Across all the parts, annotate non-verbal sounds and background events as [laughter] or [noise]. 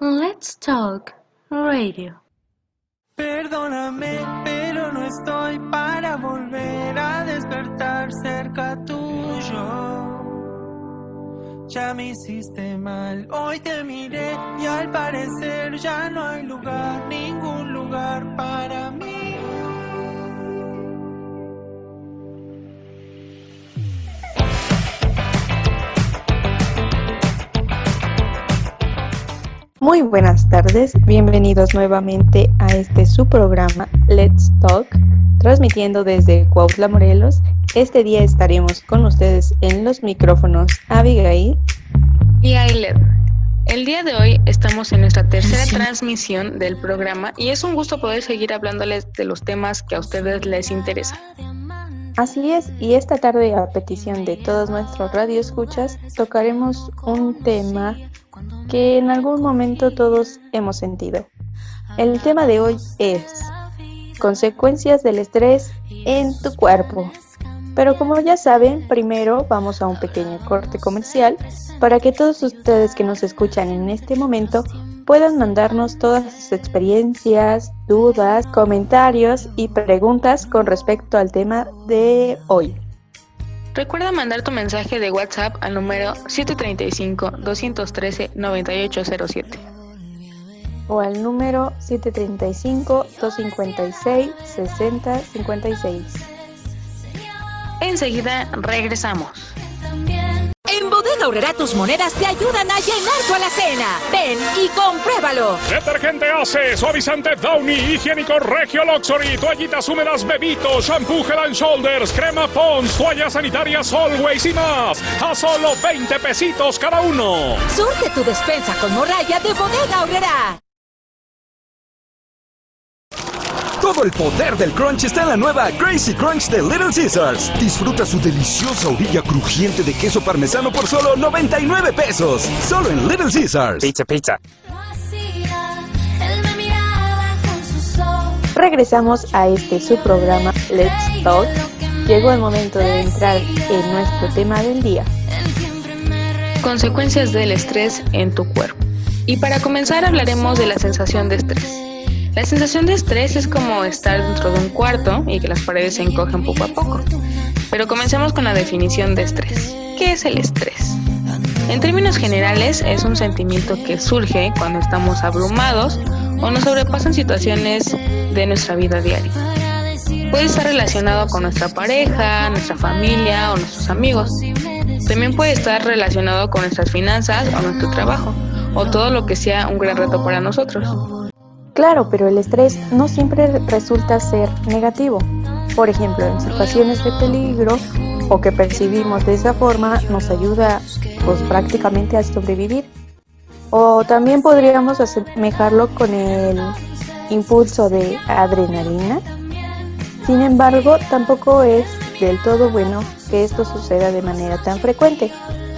Let's Talk Radio. Perdóname, pero no estoy para volver a despertar cerca tuyo. Ya me hiciste mal, hoy te miré y al parecer ya no hay lugar, ningún lugar para mí. Muy buenas tardes, bienvenidos nuevamente a este su programa Let's Talk, transmitiendo desde Cuautla, Morelos. Este día estaremos con ustedes en los micrófonos Abigail y Ailed. El día de hoy estamos en nuestra tercera transmisión del programa y es un gusto poder seguir hablándoles de los temas que a ustedes les interesan. Así es, y esta tarde a petición de todos nuestros radioescuchas tocaremos un tema que en algún momento todos hemos sentido. El tema de hoy es consecuencias del estrés en tu cuerpo. Pero como ya saben, primero vamos a un pequeño corte comercial para que todos ustedes que nos escuchan en este momento puedan mandarnos todas sus experiencias, dudas, comentarios y preguntas con respecto al tema de hoy. Recuerda mandar tu mensaje de WhatsApp al número 735-213-9807. O al número 735-256-6056. Enseguida regresamos. En Bodega Aurrera tus monedas te ayudan a llenar tu alacena. Ven y compruébalo. Detergente Ace, suavizante Downy, higiénico Regio Luxury, toallitas húmedas Bebito, shampoo Head and Shoulders, crema Pons, toallas sanitarias Always y más. A solo 20 pesitos cada uno. Surte tu despensa con morralla de Bodega Aurrera. Todo el poder del crunch está en la nueva Crazy Crunch de Little Caesars. Disfruta su deliciosa orilla crujiente de queso parmesano por solo 99 pesos. Solo en Little Caesars. Pizza, pizza. Regresamos a este su programa Let's Talk. Llegó el momento de entrar en nuestro tema del día. Consecuencias del estrés en tu cuerpo. Y para comenzar hablaremos de la sensación de estrés. La sensación de estrés es como estar dentro de un cuarto y que las paredes se encogen poco a poco. Pero comencemos con la definición de estrés. ¿Qué es el estrés? En términos generales, es un sentimiento que surge cuando estamos abrumados o nos sobrepasan situaciones de nuestra vida diaria. Puede estar relacionado con nuestra pareja, nuestra familia o nuestros amigos. También puede estar relacionado con nuestras finanzas o nuestro trabajo, o todo lo que sea un gran reto para nosotros. Claro, pero el estrés no siempre resulta ser negativo. Por ejemplo, en situaciones de peligro o que percibimos de esa forma nos ayuda pues prácticamente a sobrevivir. O también podríamos asemejarlo con el impulso de adrenalina. Sin embargo, tampoco es del todo bueno que esto suceda de manera tan frecuente,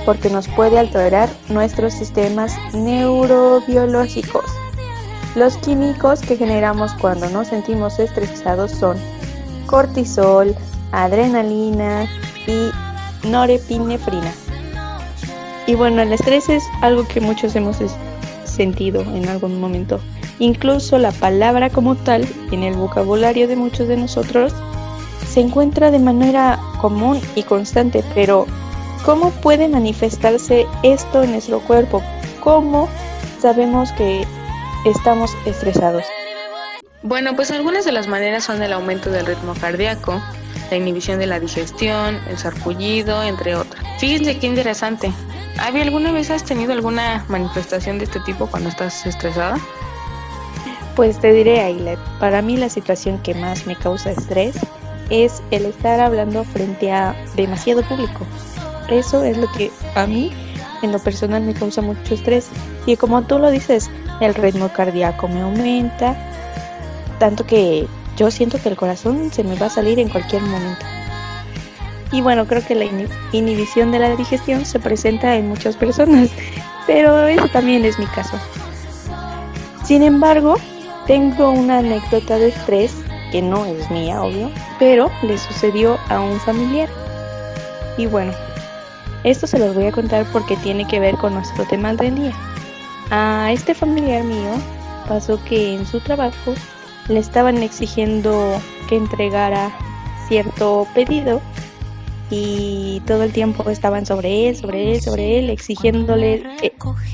porque nos puede alterar nuestros sistemas neurobiológicos. Los químicos que generamos cuando nos sentimos estresados son cortisol, adrenalina y norepinefrina. Y bueno, el estrés es algo que muchos hemos sentido en algún momento. Incluso la palabra como tal, en el vocabulario de muchos de nosotros, se encuentra de manera común y constante, pero ¿cómo puede manifestarse esto en nuestro cuerpo? ¿Cómo sabemos que estamos estresados? Bueno, pues algunas de las maneras son el aumento del ritmo cardíaco, la inhibición de la digestión, el sarpullido, entre otras. Fíjense qué interesante. ¿Había alguna vez has tenido alguna manifestación de este tipo cuando estás estresada? Pues te diré, Ailet, para mí la situación que más me causa estrés es el estar hablando frente a demasiado público. Eso es lo que a mí en lo personal me causa mucho estrés y como tú lo dices, el ritmo cardíaco me aumenta, tanto que yo siento que el corazón se me va a salir en cualquier momento. Y bueno, creo que la inhibición de la digestión se presenta en muchas personas, [laughs] pero eso también es mi caso. Sin embargo, tengo una anécdota de estrés que no es mía, obvio, pero le sucedió a un familiar. Y bueno, esto se los voy a contar porque tiene que ver con nuestro tema del día. A este familiar mío pasó que en su trabajo le estaban exigiendo que entregara cierto pedido y todo el tiempo estaban sobre él, sobre él, sobre él, exigiéndole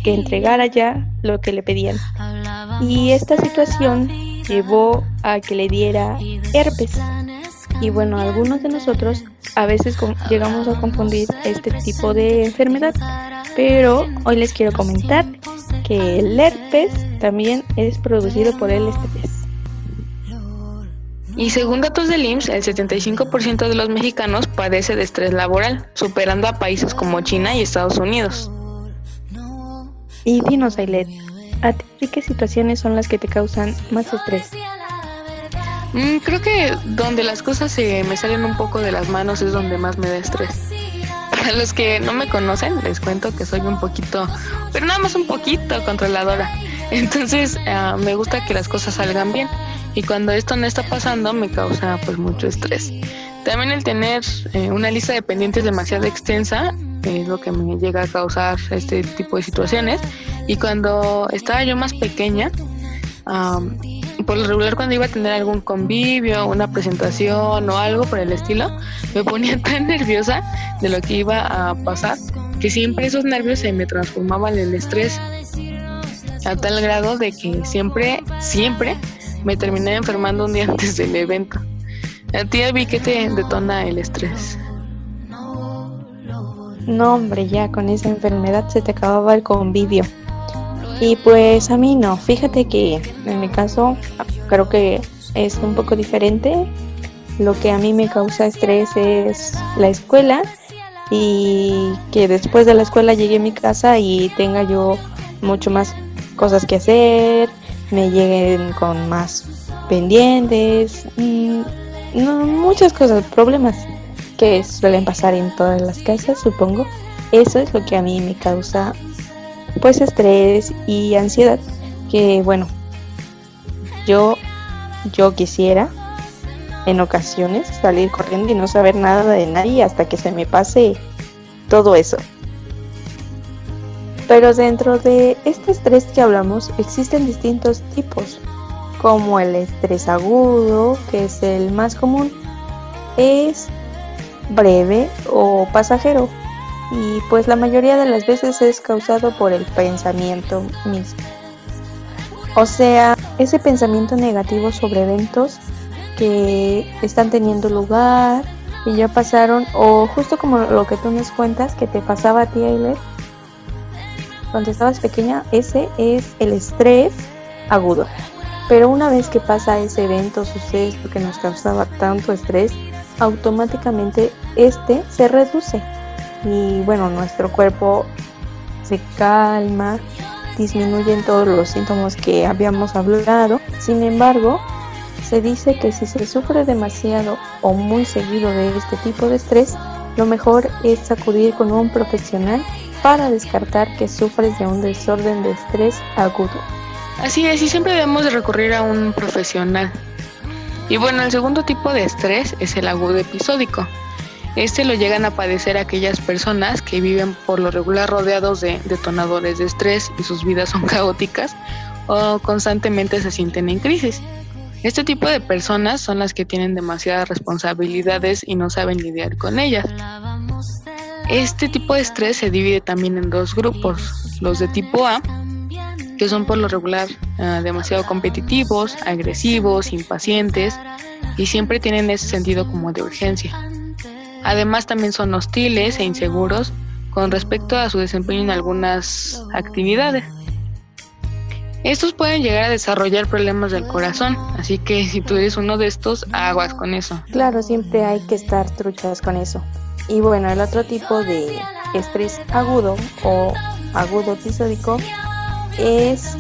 que entregara ya lo que le pedían. Y esta situación llevó a que le diera herpes. Y bueno, algunos de nosotros a veces llegamos a confundir este tipo de enfermedad, pero hoy les quiero comentar que el herpes también es producido por el estrés. Y según datos del IMSS, el 75% de los mexicanos padece de estrés laboral, superando a países como China y Estados Unidos. Y dinos, Ailet, ¿a ti qué situaciones son las que te causan más estrés? Mm, creo que donde las cosas se me salen un poco de las manos es donde más me da estrés. Para los que no me conocen, les cuento que soy un poquito, pero nada más un poquito controladora. Entonces, ah, me gusta que las cosas salgan bien. Y cuando esto no está pasando, me causa pues mucho estrés. También el tener eh, una lista de pendientes demasiado extensa es lo que me llega a causar este tipo de situaciones. Y cuando estaba yo más pequeña, por lo regular cuando iba a tener algún convivio, una presentación o algo por el estilo, me ponía [laughs] tan nerviosa de lo que iba a pasar que siempre esos nervios se me transformaban en estrés a tal grado de que siempre, siempre me terminé enfermando un día [laughs] antes del evento. A ti, vi que te detona el estrés. No, hombre, ya con esa enfermedad se te acababa el convivio. Y pues a mí no, fíjate que en mi caso creo que es un poco diferente. Lo que a mí me causa estrés es la escuela y que después de la escuela llegue a mi casa y tenga yo mucho más cosas que hacer, me lleguen con más pendientes, mm, muchas cosas, problemas que suelen pasar en todas las casas, supongo. Eso es lo que a mí me causa pues estrés y ansiedad que bueno yo yo quisiera en ocasiones salir corriendo y no saber nada de nadie hasta que se me pase todo eso. Pero dentro de este estrés que hablamos existen distintos tipos como el estrés agudo que es el más común es breve o pasajero y pues la mayoría de las veces es causado por el pensamiento mismo. O sea, ese pensamiento negativo sobre eventos que están teniendo lugar y ya pasaron, o justo como lo que tú nos cuentas que te pasaba a ti, Ailet, cuando estabas pequeña, ese es el estrés agudo. Pero una vez que pasa ese evento, sucede lo que nos causaba tanto estrés, automáticamente este se reduce y bueno, nuestro cuerpo se calma, disminuyen todos los síntomas que habíamos hablado. Sin embargo, se dice que si se sufre demasiado o muy seguido de este tipo de estrés, lo mejor es acudir con un profesional para descartar que sufres de un desorden de estrés agudo. Así es, y siempre debemos recurrir a un profesional. Y bueno, el segundo tipo de estrés es el agudo episódico. Este lo llegan a padecer aquellas personas que viven por lo regular rodeados de detonadores de estrés y sus vidas son [laughs] caóticas o constantemente se sienten en crisis. Este tipo de personas son las que tienen demasiadas responsabilidades y no saben lidiar con ellas. Este tipo de estrés se divide también en dos grupos, los de tipo A, que son por lo regular ah, demasiado competitivos, agresivos, impacientes y siempre tienen ese sentido como de urgencia. Además también son hostiles e inseguros con respecto a su desempeño en algunas actividades. Estos pueden llegar a desarrollar problemas del corazón, así que si tú eres uno de estos, aguas con eso. Claro, siempre hay que estar truchas con eso. Y bueno, el otro tipo de estrés agudo o agudo episódico es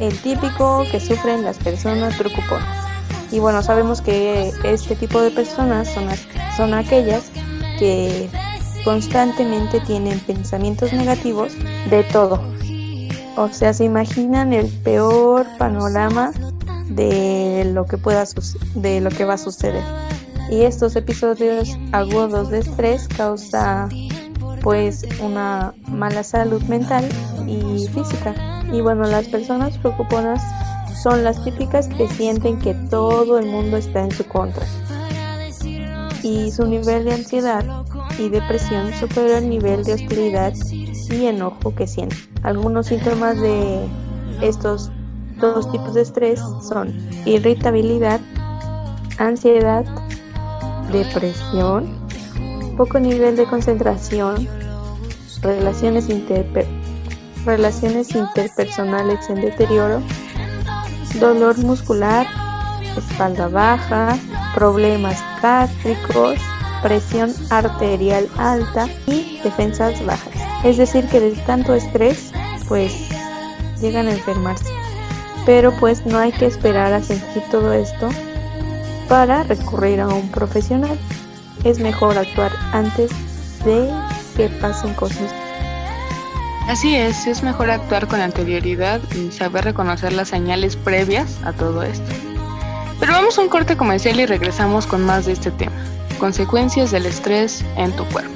el típico que sufren las personas preocuponas. Y bueno, sabemos que este tipo de personas son, son aquellas que constantemente tienen pensamientos negativos de todo. O sea, se imaginan el peor panorama de lo que pueda de lo que va a suceder. Y estos episodios agudos de estrés causa pues una mala salud mental y física. Y bueno, las personas preocuponas son las típicas que sienten que todo el mundo está en su contra. Y su nivel de ansiedad y depresión supera el nivel de hostilidad y enojo que sienten. Algunos síntomas de estos dos tipos de estrés son irritabilidad, ansiedad, depresión, poco nivel de concentración, relaciones, relaciones interpersonales en deterioro, dolor muscular, espalda baja, problemas gástricos, presión arterial alta y defensas bajas. Es decir, que de tanto estrés, pues llegan a enfermarse. Pero pues no hay que esperar a sentir todo esto para recurrir a un profesional. Es mejor actuar antes de que pasen cosas. Así es, es mejor actuar con anterioridad y saber reconocer las señales previas a todo esto. Pero vamos a un corte comercial y regresamos con más de este tema, consecuencias del estrés en tu cuerpo.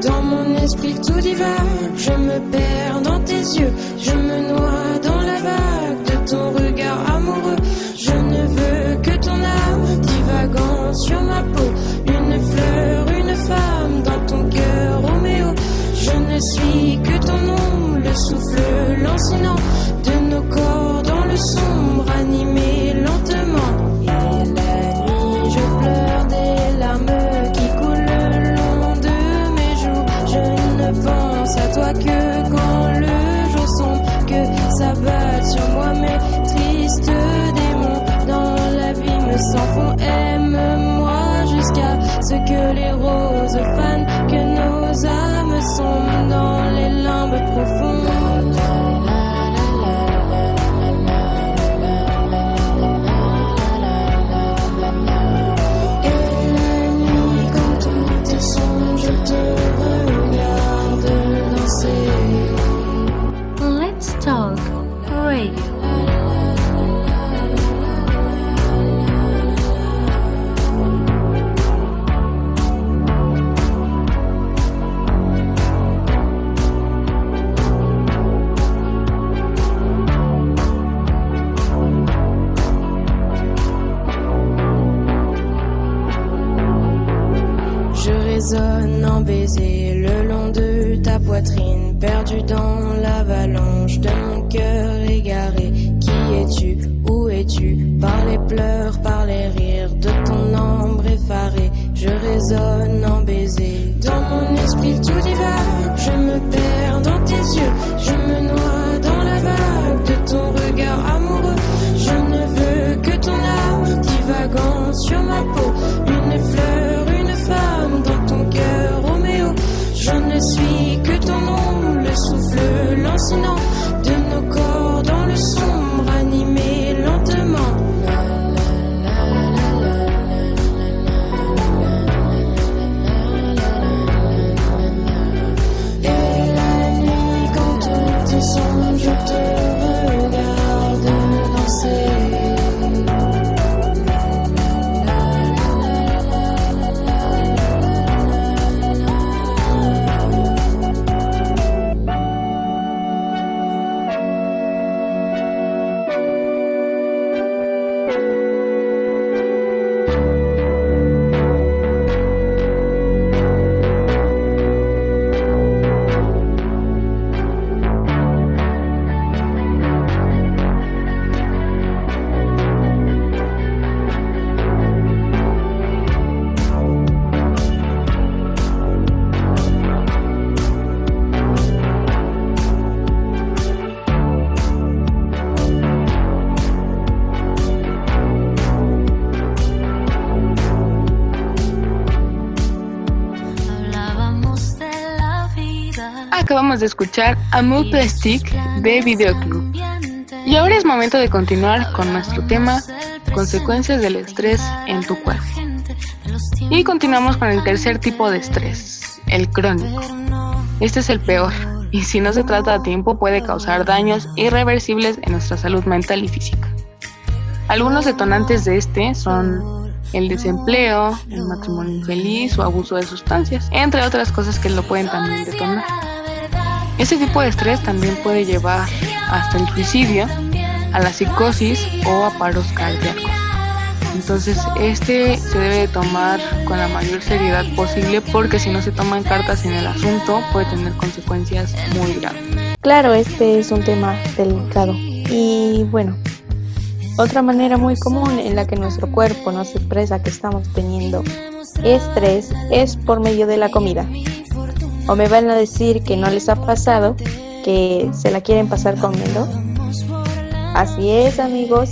Dans mon esprit tout divague, je me perds dans tes yeux, je me noie dans la vague de ton regard amoureux. Je ne veux que ton âme divagant sur ma peau, Je ne suis que ton nom, le souffle lancinant de nos corps dans le sombre, animé lentement. tombe dans escuchar Amour Plastique de Videoclub. Y ahora es momento de continuar con nuestro tema Consecuencias del estrés en tu cuerpo. Y continuamos con el tercer tipo de estrés, el crónico. Este es el peor, y si no se trata a tiempo puede causar daños irreversibles en nuestra salud mental y física. Algunos detonantes de este son el desempleo, el matrimonio infeliz o abuso de sustancias, entre otras cosas que lo pueden también detonar. Este tipo de estrés también puede llevar hasta el suicidio, a la psicosis o a paros cardíacos. Entonces, este se debe tomar con la mayor seriedad posible porque si no se toman cartas en el asunto puede tener consecuencias muy graves. Claro, este es un tema delicado. Y bueno, otra manera muy común en la que nuestro cuerpo nos expresa que estamos teniendo estrés es por medio de la comida. O me van a decir que no les ha pasado que se la quieren pasar comiendo. Así es amigos,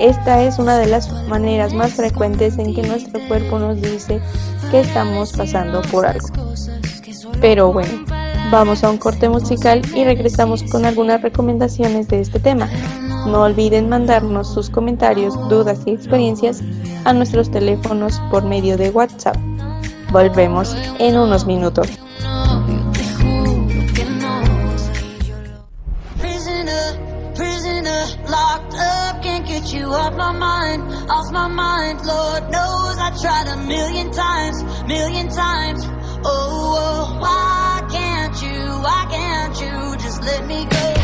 esta es una de las maneras más frecuentes en que nuestro cuerpo nos dice que estamos pasando por algo. Pero bueno, vamos a un corte musical y regresamos con algunas recomendaciones de este tema. No olviden mandarnos sus comentarios, dudas y experiencias a nuestros teléfonos por medio de WhatsApp. Volvemos en unos minutos. You off my mind, off my mind. Lord knows I tried a million times, million times. Oh, oh, why can't you, why can't you just let me go?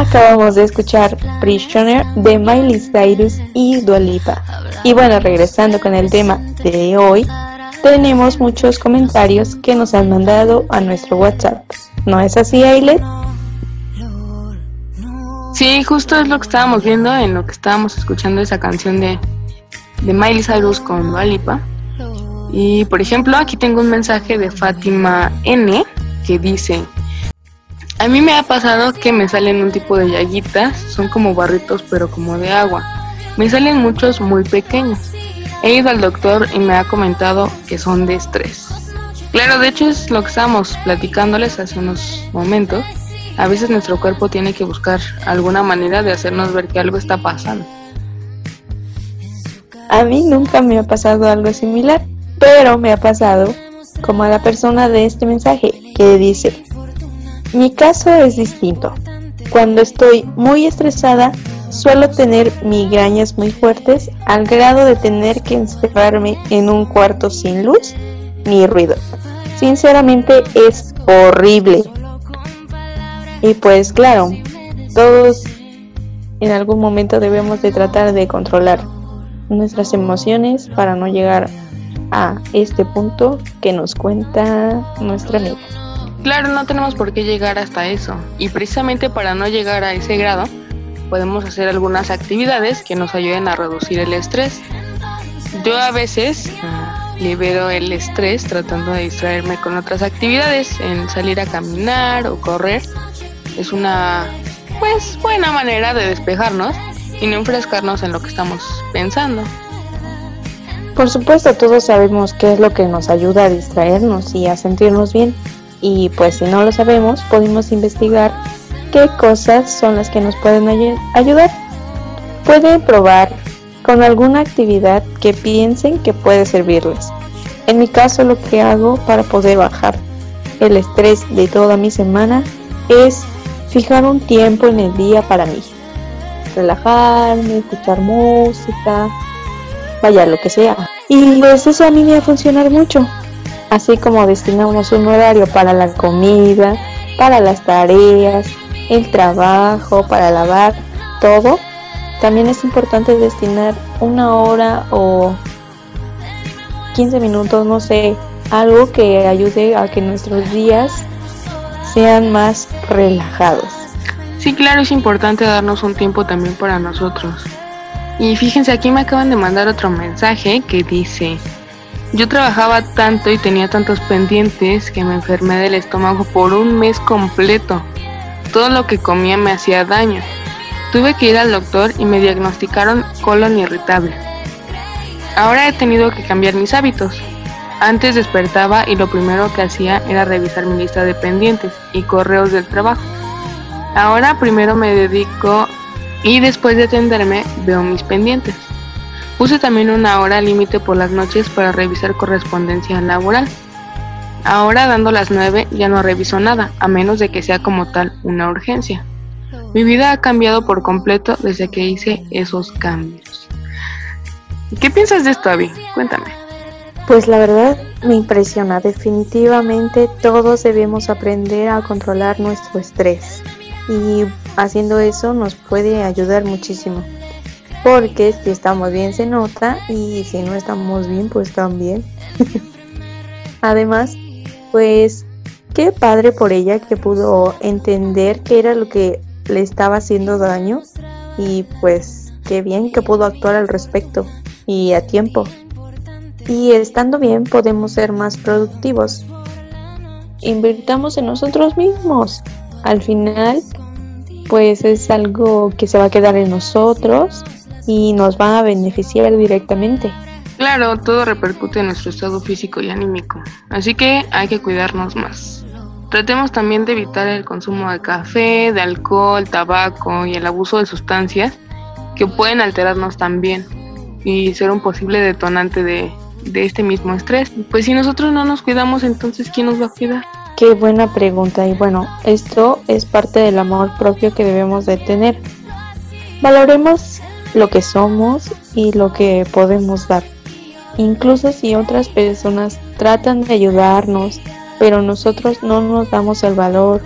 Acabamos de escuchar Prisoner de Miley Cyrus y Dua Lipa. Y bueno, regresando con el tema de hoy, tenemos muchos comentarios que nos han mandado a nuestro WhatsApp. ¿No es así, Ailet? Sí, justo es lo que estábamos viendo en lo que estábamos escuchando esa canción de, de Miley Cyrus con Dua Lipa. Y por ejemplo, aquí tengo un mensaje de Fátima N que dice: A mí me ha pasado que me salen un tipo de llaguitas, son como barritos, pero como de agua. Me salen muchos muy pequeños. He ido al doctor y me ha comentado que son de estrés. Claro, de hecho es lo que estábamos platicándoles hace unos momentos. A veces nuestro cuerpo tiene que buscar alguna manera de hacernos ver que algo está pasando. A mí nunca me ha pasado algo similar. Pero me ha pasado como a la persona de este mensaje que dice, mi caso es distinto. Cuando estoy muy estresada, suelo tener migrañas muy fuertes al grado de tener que encerrarme en un cuarto sin luz ni ruido. Sinceramente es horrible. Y pues claro, todos en algún momento debemos de tratar de controlar nuestras emociones para no llegar a este punto que nos cuenta nuestra amiga. Claro, no tenemos por qué llegar hasta eso. Y precisamente para no llegar a ese grado, podemos hacer algunas actividades que nos ayuden a reducir el estrés. Yo a veces ah, libero el estrés tratando de distraerme con otras actividades, en salir a caminar o correr. Es una pues buena manera de despejarnos y no enfrescarnos en lo que estamos pensando. Por supuesto, todos sabemos qué es lo que nos ayuda a distraernos y a sentirnos bien. Y pues si no lo sabemos, podemos investigar qué cosas son las que nos pueden ayudar. Pueden probar con alguna actividad que piensen que puede servirles. En mi caso lo que hago para poder bajar el estrés de toda mi semana es fijar un tiempo en el día para mí. Relajarme, escuchar música, vaya lo que sea. Y pues eso a mí me va a funcionar mucho. Así como destinamos un horario para la comida, para las tareas, el trabajo, para lavar, todo, también es importante destinar una hora o 15 minutos, no sé, algo que ayude a que nuestros días sean más relajados. Sí, claro, es importante darnos un tiempo también para nosotros. Y fíjense, aquí me acaban de mandar otro mensaje que dice, yo trabajaba tanto y tenía tantos pendientes que me enfermé del estómago por un mes completo. Todo lo que comía me hacía daño. Tuve que ir al doctor y me diagnosticaron colon irritable. Ahora he tenido que cambiar mis hábitos. Antes despertaba y lo primero que hacía era revisar mi lista de pendientes y correos del trabajo. Ahora primero me dedico y después de atenderme veo mis pendientes. Puse también una hora límite por las noches para revisar correspondencia laboral. Ahora dando las 9 ya no reviso nada, a menos de que sea como tal una urgencia. Mi vida ha cambiado por completo desde que hice esos cambios. ¿Qué piensas de esto, Abby? Cuéntame. Pues la verdad me impresiona. Definitivamente todos debemos aprender a controlar nuestro estrés y haciendo eso nos puede ayudar muchísimo. Porque si estamos bien se nota y si no estamos bien pues también. [laughs] Además, pues qué padre por ella que pudo entender qué era lo que le estaba haciendo daño y pues qué bien que pudo actuar al respecto y a tiempo. Y estando bien podemos ser más productivos. Invirtamos en nosotros mismos. Al final pues es algo que se va a quedar en nosotros y nos va a beneficiar directamente. Claro, todo repercute en nuestro estado físico y anímico, así que hay que cuidarnos más. Tratemos también de evitar el consumo de café, de alcohol, tabaco y el abuso de sustancias que pueden alterarnos también y ser un posible detonante de, de este mismo estrés. Pues si nosotros no nos cuidamos, entonces ¿quién nos va a cuidar? Qué buena pregunta y bueno, esto es parte del amor propio que debemos de tener. Valoremos lo que somos y lo que podemos dar. Incluso si otras personas tratan de ayudarnos, pero nosotros no nos damos el valor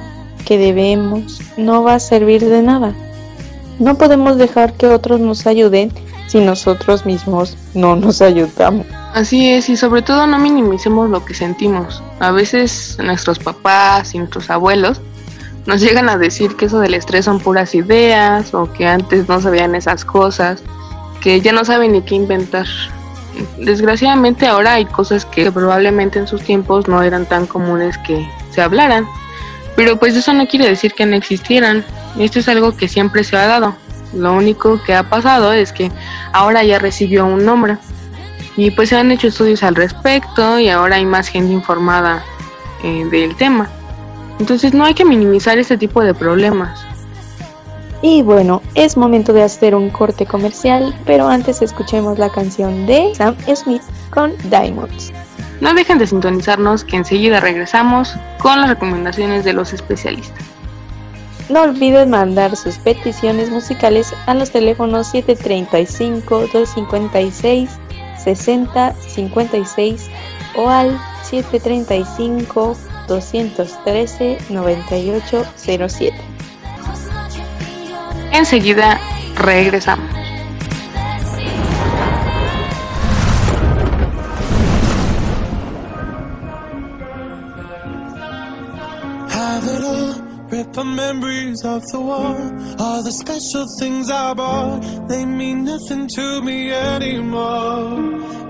que debemos, no va a servir de nada. No podemos dejar que otros nos ayuden si nosotros mismos no nos ayudamos. Así es, y sobre todo no minimicemos lo que sentimos. A veces nuestros papás y nuestros abuelos nos llegan a decir que eso del estrés son puras ideas o que antes no sabían esas cosas, que ya no saben ni qué inventar. Desgraciadamente ahora hay cosas que probablemente en sus tiempos no eran tan comunes que se hablaran, pero pues eso no quiere decir que no existieran. Esto es algo que siempre se ha dado. Lo único que ha pasado es que ahora ya recibió un nombre. Y pues se han hecho estudios al respecto y ahora hay más gente informada eh, del tema. Entonces no hay que minimizar este tipo de problemas. Y bueno, es momento de hacer un corte comercial, pero antes escuchemos la canción de Sam Smith con Diamonds. No dejen de sintonizarnos que enseguida regresamos con las recomendaciones de los especialistas. No olviden mandar sus peticiones musicales a los teléfonos 735-256-6056 o al 735-213-9807. Enseguida regresamos. Have it all, rip the memories of the war. All the special things I bought, they mean nothing to me anymore.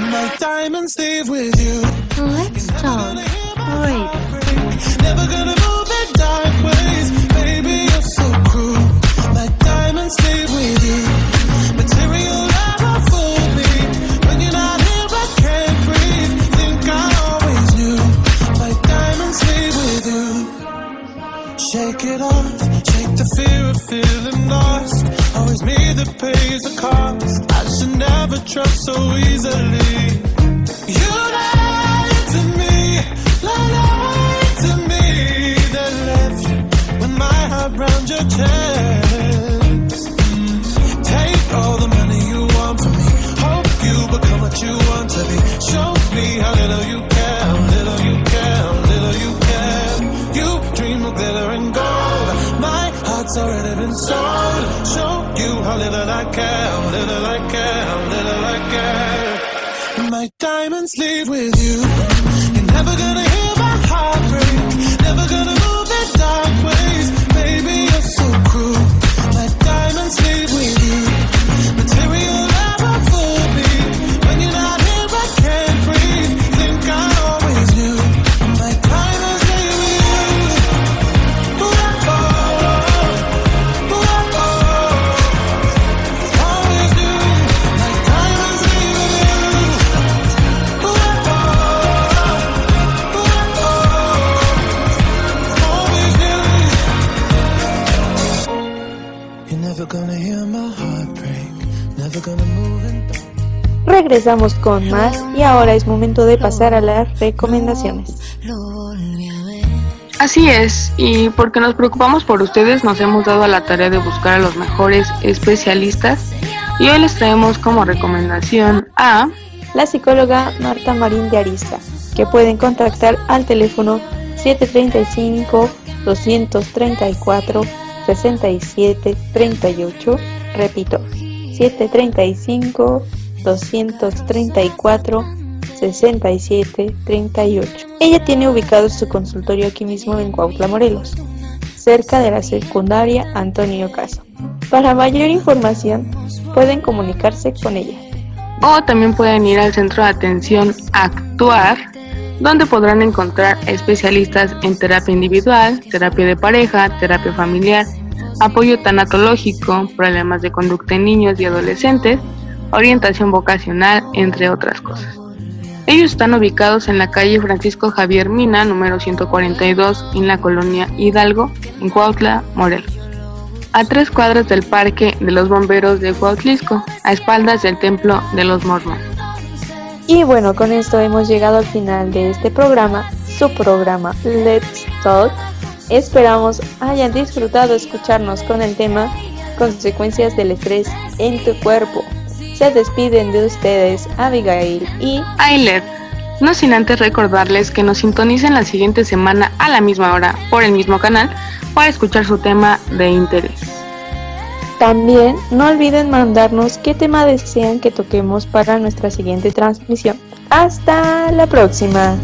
My diamonds leave with you. Let's talk. Never gonna move Regresamos con más y ahora es momento de pasar a las recomendaciones. Así es, y porque nos preocupamos por ustedes, nos hemos dado a la tarea de buscar a los mejores especialistas y hoy les traemos como recomendación a La psicóloga Marta Marín de Arista, que pueden contactar al teléfono 735-234-6738. Repito, 735-234-6738. Ella tiene ubicado su consultorio aquí mismo en Cuautla, Morelos, cerca de la secundaria Antonio Caso. Para mayor información, pueden comunicarse con ella. o también pueden ir al centro de atención Actuar, donde podrán encontrar especialistas en terapia individual, terapia de pareja, terapia familiar, apoyo tanatológico, problemas de conducta en niños y adolescentes, orientación vocacional, entre otras cosas. Ellos están ubicados en la calle Francisco Javier Mina, número 142, en la colonia Hidalgo, en Cuautla, Morelos. A tres cuadras del Parque de los Bomberos de Cuautlisco, a espaldas del Templo de los Mormones. Y bueno, con esto hemos llegado al final de este programa, su programa Let's Talk. Esperamos hayan disfrutado escucharnos con el tema Consecuencias del estrés en tu cuerpo. Se despiden de ustedes Abigail y Ailet, no sin antes recordarles que nos sintonicen la siguiente semana a la misma hora por el mismo canal para escuchar su tema de interés. también no olviden mandarnos qué tema desean que toquemos para nuestra siguiente transmisión. Hasta la próxima.